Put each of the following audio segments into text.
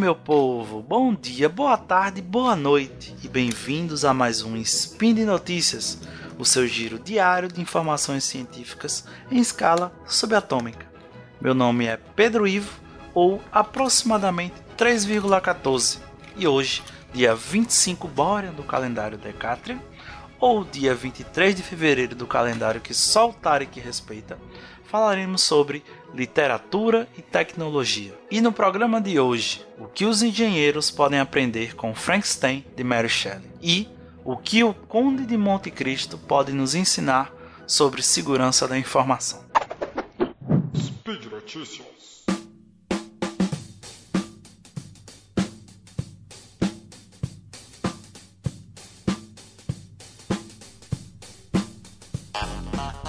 meu povo! Bom dia, boa tarde, boa noite e bem-vindos a mais um Spin de Notícias, o seu giro diário de informações científicas em escala subatômica. Meu nome é Pedro Ivo, ou aproximadamente 3,14, e hoje, dia 25 Borean do calendário Decatrian, ou dia 23 de fevereiro do calendário que só o Tarek respeita, falaremos sobre literatura e tecnologia. E no programa de hoje, o que os engenheiros podem aprender com Frankenstein de Mary Shelley e o que o Conde de Monte Cristo pode nos ensinar sobre segurança da informação. Speed Notícias.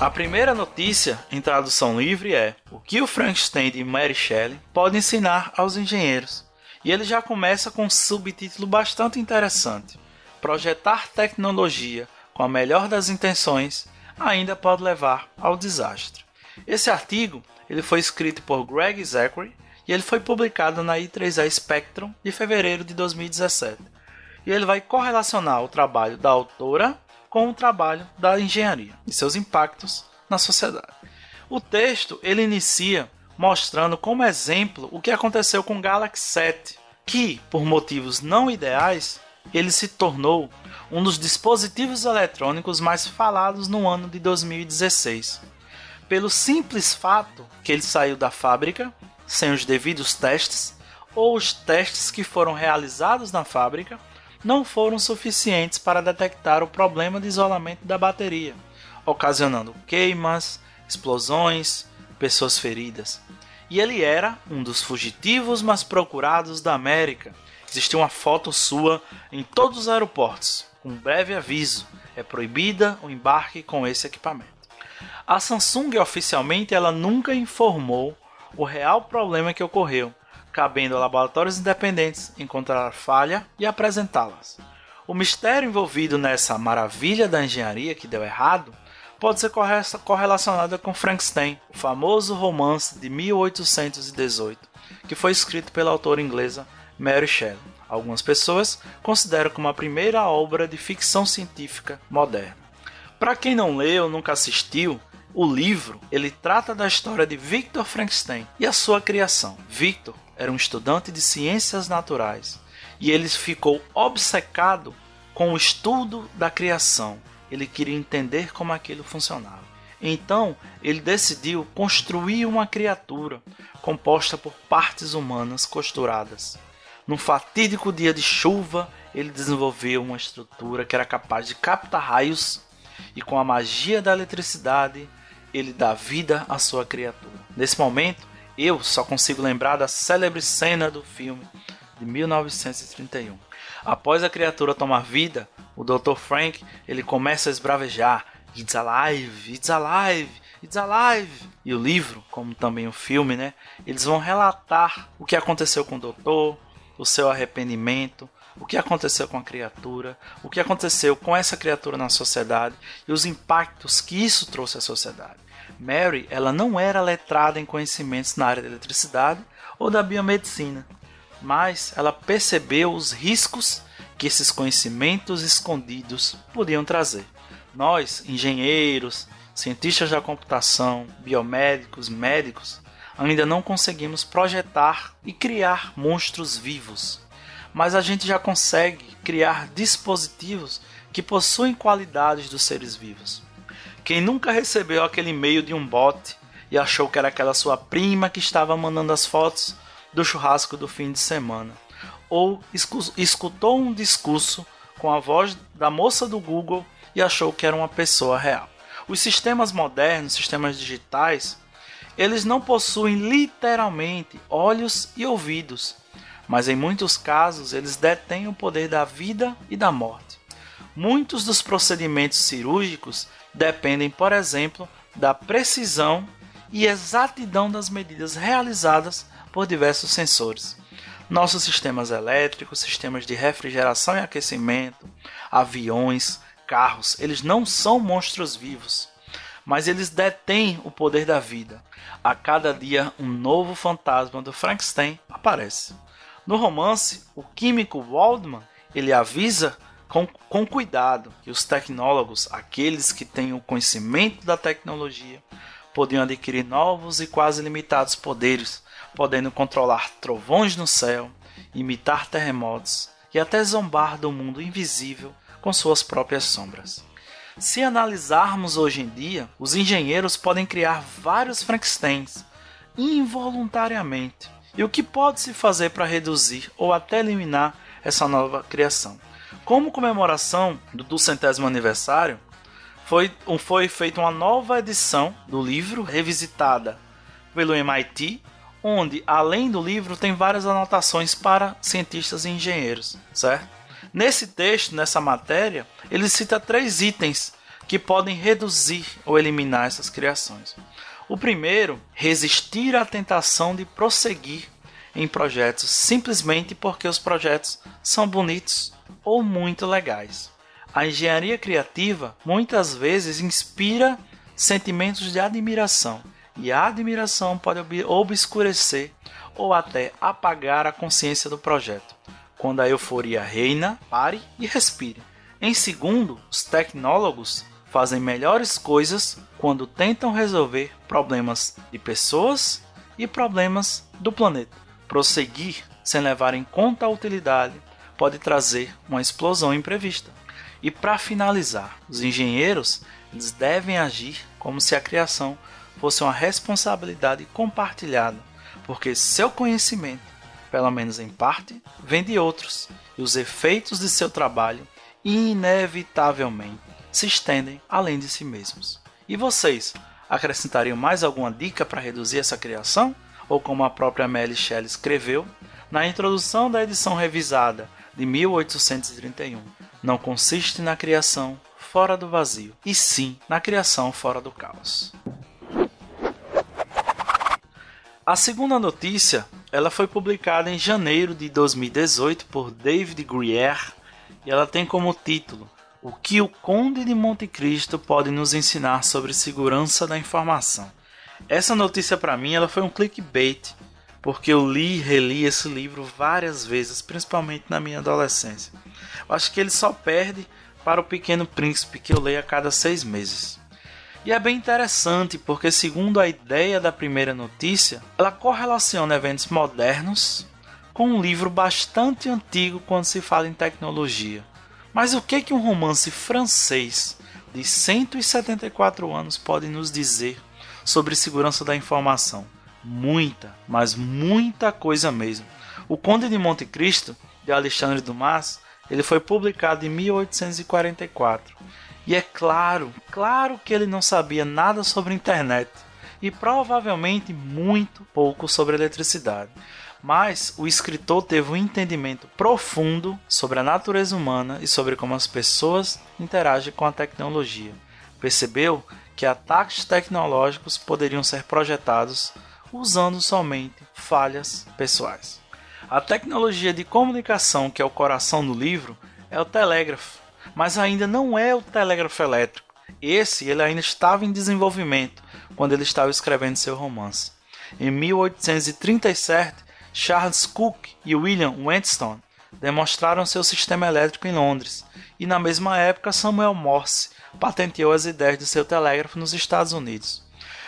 A primeira notícia, em tradução livre, é o que o Frankenstein de Mary Shelley pode ensinar aos engenheiros. E ele já começa com um subtítulo bastante interessante: Projetar tecnologia com a melhor das intenções ainda pode levar ao desastre. Esse artigo ele foi escrito por Greg Zachary e ele foi publicado na I3A Spectrum de fevereiro de 2017. E ele vai correlacionar o trabalho da autora com o trabalho da engenharia e seus impactos na sociedade. O texto ele inicia mostrando como exemplo o que aconteceu com o Galaxy 7, que, por motivos não ideais, ele se tornou um dos dispositivos eletrônicos mais falados no ano de 2016. Pelo simples fato que ele saiu da fábrica sem os devidos testes, ou os testes que foram realizados na fábrica não foram suficientes para detectar o problema de isolamento da bateria, ocasionando queimas, explosões, pessoas feridas. E ele era um dos fugitivos mais procurados da América. Existia uma foto sua em todos os aeroportos, com um breve aviso: é proibida o embarque com esse equipamento. A Samsung oficialmente ela nunca informou o real problema que ocorreu, cabendo a laboratórios independentes encontrar falha e apresentá-las. O mistério envolvido nessa maravilha da engenharia que deu errado pode ser correlacionado com Frankenstein, o famoso romance de 1818, que foi escrito pela autora inglesa Mary Shelley. Algumas pessoas consideram como a primeira obra de ficção científica moderna. Para quem não leu, nunca assistiu, o livro ele trata da história de Victor Frankenstein e a sua criação. Victor era um estudante de ciências naturais e ele ficou obcecado com o estudo da criação. Ele queria entender como aquilo funcionava. Então, ele decidiu construir uma criatura composta por partes humanas costuradas. Num fatídico dia de chuva, ele desenvolveu uma estrutura que era capaz de captar raios e, com a magia da eletricidade, ele dá vida à sua criatura. Nesse momento, eu só consigo lembrar da célebre cena do filme de 1931. Após a criatura tomar vida, o Dr. Frank ele começa a esbravejar: It's alive, it's alive, it's alive. E o livro, como também o filme, né, eles vão relatar o que aconteceu com o doutor, o seu arrependimento, o que aconteceu com a criatura, o que aconteceu com essa criatura na sociedade e os impactos que isso trouxe à sociedade. Mary ela não era letrada em conhecimentos na área da eletricidade ou da biomedicina, mas ela percebeu os riscos que esses conhecimentos escondidos podiam trazer. Nós, engenheiros, cientistas da computação, biomédicos, médicos, ainda não conseguimos projetar e criar monstros vivos, mas a gente já consegue criar dispositivos que possuem qualidades dos seres vivos. Quem nunca recebeu aquele e-mail de um bot e achou que era aquela sua prima que estava mandando as fotos do churrasco do fim de semana? Ou escutou um discurso com a voz da moça do Google e achou que era uma pessoa real? Os sistemas modernos, sistemas digitais, eles não possuem literalmente olhos e ouvidos, mas em muitos casos eles detêm o poder da vida e da morte. Muitos dos procedimentos cirúrgicos dependem, por exemplo, da precisão e exatidão das medidas realizadas por diversos sensores. Nossos sistemas elétricos, sistemas de refrigeração e aquecimento, aviões, carros, eles não são monstros vivos, mas eles detêm o poder da vida. A cada dia, um novo fantasma do Frankenstein aparece. No romance, o químico Waldman ele avisa com, com cuidado que os tecnólogos, aqueles que têm o conhecimento da tecnologia, podiam adquirir novos e quase limitados poderes, podendo controlar trovões no céu, imitar terremotos e até zombar do mundo invisível com suas próprias sombras. Se analisarmos hoje em dia, os engenheiros podem criar vários Frankensteins involuntariamente. E o que pode se fazer para reduzir ou até eliminar essa nova criação? Como comemoração do centésimo aniversário, foi, foi feita uma nova edição do livro, revisitada pelo MIT, onde, além do livro, tem várias anotações para cientistas e engenheiros, certo? Nesse texto, nessa matéria, ele cita três itens que podem reduzir ou eliminar essas criações. O primeiro, resistir à tentação de prosseguir em projetos simplesmente porque os projetos são bonitos ou muito legais. A engenharia criativa muitas vezes inspira sentimentos de admiração, e a admiração pode obscurecer ou até apagar a consciência do projeto. Quando a euforia reina, pare e respire. Em segundo, os tecnólogos fazem melhores coisas quando tentam resolver problemas de pessoas e problemas do planeta. Prosseguir sem levar em conta a utilidade pode trazer uma explosão imprevista. E para finalizar, os engenheiros eles devem agir como se a criação fosse uma responsabilidade compartilhada, porque seu conhecimento, pelo menos em parte, vem de outros, e os efeitos de seu trabalho inevitavelmente se estendem além de si mesmos. E vocês acrescentariam mais alguma dica para reduzir essa criação? Ou como a própria Mary Shelley escreveu na introdução da edição revisada de 1831 não consiste na criação fora do vazio, e sim na criação fora do caos. A segunda notícia, ela foi publicada em janeiro de 2018 por David Grier e ela tem como título O que o Conde de Monte Cristo pode nos ensinar sobre segurança da informação. Essa notícia para mim ela foi um clickbait porque eu li e reli esse livro várias vezes, principalmente na minha adolescência. Eu acho que ele só perde para o Pequeno Príncipe, que eu leio a cada seis meses. E é bem interessante, porque segundo a ideia da primeira notícia, ela correlaciona eventos modernos com um livro bastante antigo quando se fala em tecnologia. Mas o que que um romance francês de 174 anos pode nos dizer sobre segurança da informação? muita, mas muita coisa mesmo. O Conde de Monte Cristo, de Alexandre Dumas, ele foi publicado em 1844. E é claro, claro que ele não sabia nada sobre internet e provavelmente muito pouco sobre eletricidade. Mas o escritor teve um entendimento profundo sobre a natureza humana e sobre como as pessoas interagem com a tecnologia. Percebeu que ataques tecnológicos poderiam ser projetados usando somente falhas pessoais. A tecnologia de comunicação, que é o coração do livro, é o telégrafo, mas ainda não é o telégrafo elétrico. Esse ele ainda estava em desenvolvimento quando ele estava escrevendo seu romance. Em 1837, Charles Cook e William Wheatstone demonstraram seu sistema elétrico em Londres, e na mesma época Samuel Morse patenteou as ideias de seu telégrafo nos Estados Unidos.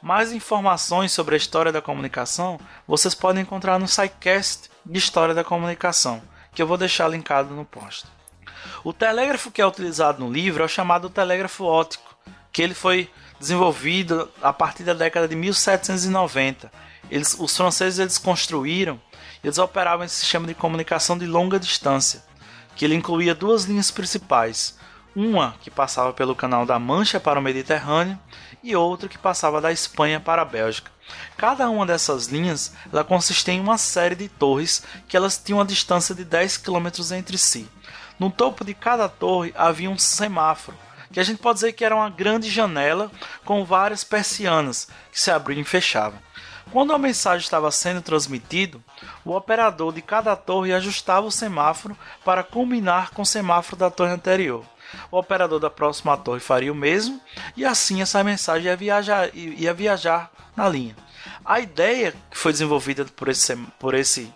Mais informações sobre a história da comunicação vocês podem encontrar no SciCast de História da Comunicação, que eu vou deixar linkado no post. O telégrafo que é utilizado no livro é o chamado telégrafo óptico, que ele foi desenvolvido a partir da década de 1790. Eles, os franceses eles construíram, eles operavam esse sistema de comunicação de longa distância, que ele incluía duas linhas principais, uma que passava pelo Canal da Mancha para o Mediterrâneo e outra que passava da Espanha para a Bélgica. Cada uma dessas linhas ela consistia em uma série de torres que elas tinham uma distância de 10 km entre si. No topo de cada torre havia um semáforo, que a gente pode dizer que era uma grande janela com várias persianas que se abriam e fechavam. Quando a mensagem estava sendo transmitida, o operador de cada torre ajustava o semáforo para combinar com o semáforo da torre anterior o operador da próxima torre faria o mesmo e assim essa mensagem ia viajar, ia viajar na linha. A ideia que foi desenvolvida por esse, por esse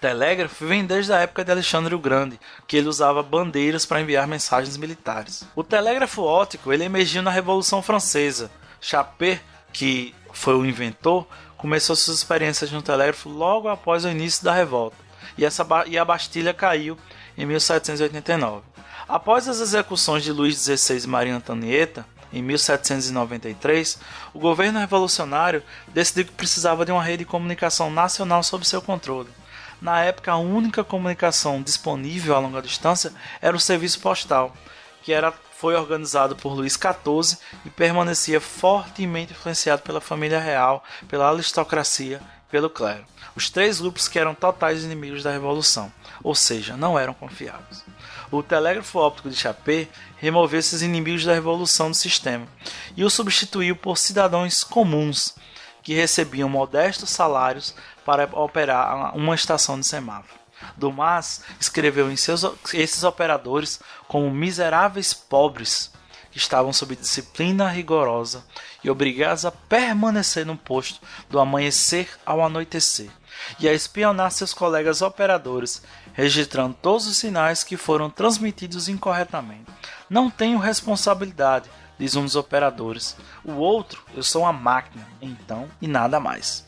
telégrafo vem desde a época de Alexandre o Grande, que ele usava bandeiras para enviar mensagens militares. O telégrafo óptico ele emergiu na Revolução Francesa. Chappé, que foi o inventor, começou suas experiências no telégrafo logo após o início da revolta, e, essa, e a Bastilha caiu em 1789. Após as execuções de Luís XVI e Maria Antonieta, em 1793, o governo revolucionário decidiu que precisava de uma rede de comunicação nacional sob seu controle. Na época, a única comunicação disponível a longa distância era o serviço postal, que era, foi organizado por Luís XIV e permanecia fortemente influenciado pela família real, pela aristocracia pelo clero. Os três grupos que eram totais inimigos da Revolução, ou seja, não eram confiáveis. O telégrafo óptico de Chappé removeu esses inimigos da Revolução do sistema e o substituiu por cidadãos comuns que recebiam modestos salários para operar uma estação de semáforo. Dumas escreveu em seus, esses operadores como miseráveis pobres que estavam sob disciplina rigorosa e obrigados a permanecer no posto do amanhecer ao anoitecer e a espionar seus colegas operadores, registrando todos os sinais que foram transmitidos incorretamente. Não tenho responsabilidade, diz um dos operadores. O outro, eu sou uma máquina, então, e nada mais.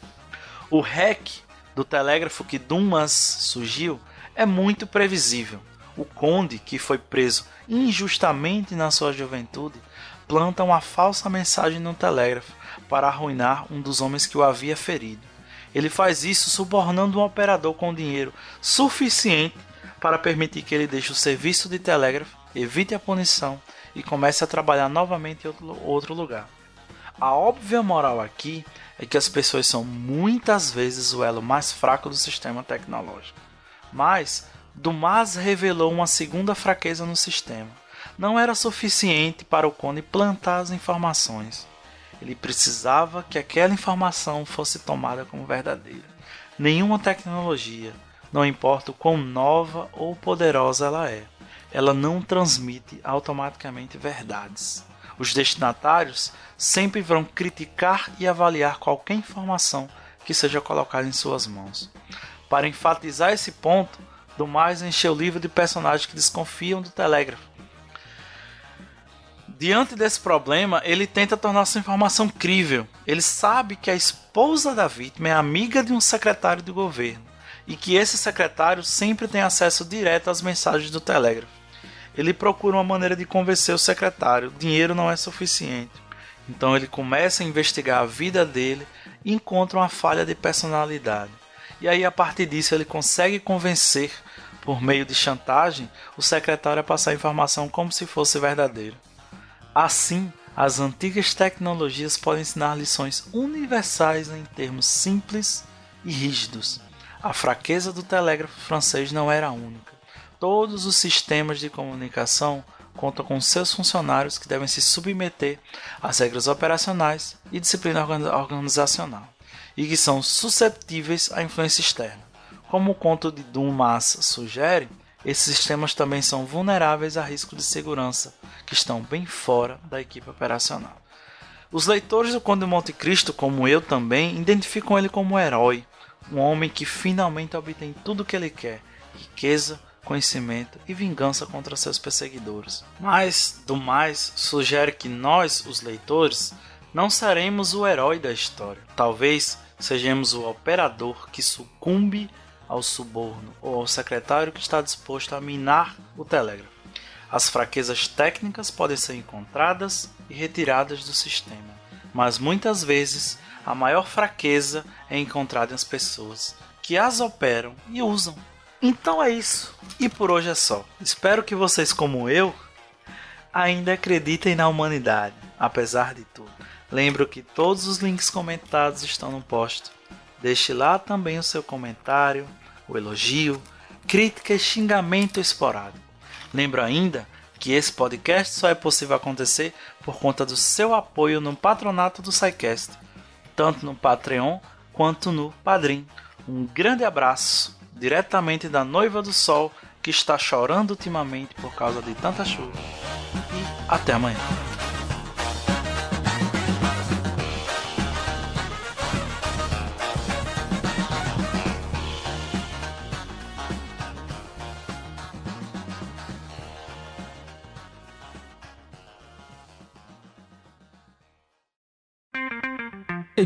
O hack do telégrafo que Dumas surgiu é muito previsível. O conde, que foi preso injustamente na sua juventude, planta uma falsa mensagem no telégrafo para arruinar um dos homens que o havia ferido. Ele faz isso subornando um operador com dinheiro suficiente para permitir que ele deixe o serviço de telégrafo, evite a punição e comece a trabalhar novamente em outro lugar. A óbvia moral aqui é que as pessoas são muitas vezes o elo mais fraco do sistema tecnológico. Mas Dumas revelou uma segunda fraqueza no sistema. Não era suficiente para o Cone plantar as informações. Ele precisava que aquela informação fosse tomada como verdadeira. Nenhuma tecnologia, não importa o quão nova ou poderosa ela é, ela não transmite automaticamente verdades. Os destinatários sempre vão criticar e avaliar qualquer informação que seja colocada em suas mãos. Para enfatizar esse ponto, Dumas encheu o livro de personagens que desconfiam do telégrafo. Diante desse problema, ele tenta tornar sua informação crível. Ele sabe que a esposa da vítima é amiga de um secretário do governo e que esse secretário sempre tem acesso direto às mensagens do telégrafo. Ele procura uma maneira de convencer o secretário. Dinheiro não é suficiente. Então ele começa a investigar a vida dele e encontra uma falha de personalidade. E aí, a partir disso, ele consegue convencer, por meio de chantagem, o secretário a passar a informação como se fosse verdadeira. Assim, as antigas tecnologias podem ensinar lições universais em termos simples e rígidos. A fraqueza do telégrafo francês não era única. Todos os sistemas de comunicação contam com seus funcionários que devem se submeter às regras operacionais e disciplina organizacional, e que são susceptíveis à influência externa. Como o conto de Dumas sugere, esses sistemas também são vulneráveis a risco de segurança, que estão bem fora da equipe operacional. Os leitores do Conde de Monte Cristo, como eu também, identificam ele como um herói, um homem que finalmente obtém tudo o que ele quer: riqueza, conhecimento e vingança contra seus perseguidores. Mas, do mais, sugere que nós, os leitores, não seremos o herói da história. Talvez sejamos o operador que sucumbe ao suborno ou ao secretário que está disposto a minar o telégrafo. As fraquezas técnicas podem ser encontradas e retiradas do sistema, mas muitas vezes a maior fraqueza é encontrada nas pessoas que as operam e usam. Então é isso. E por hoje é só. Espero que vocês, como eu, ainda acreditem na humanidade, apesar de tudo. Lembro que todos os links comentados estão no post. Deixe lá também o seu comentário, o elogio, crítica e xingamento esporádico. Lembro ainda que esse podcast só é possível acontecer por conta do seu apoio no patronato do SciCast, tanto no Patreon quanto no Padrim. Um grande abraço diretamente da noiva do sol que está chorando ultimamente por causa de tanta chuva. E até amanhã.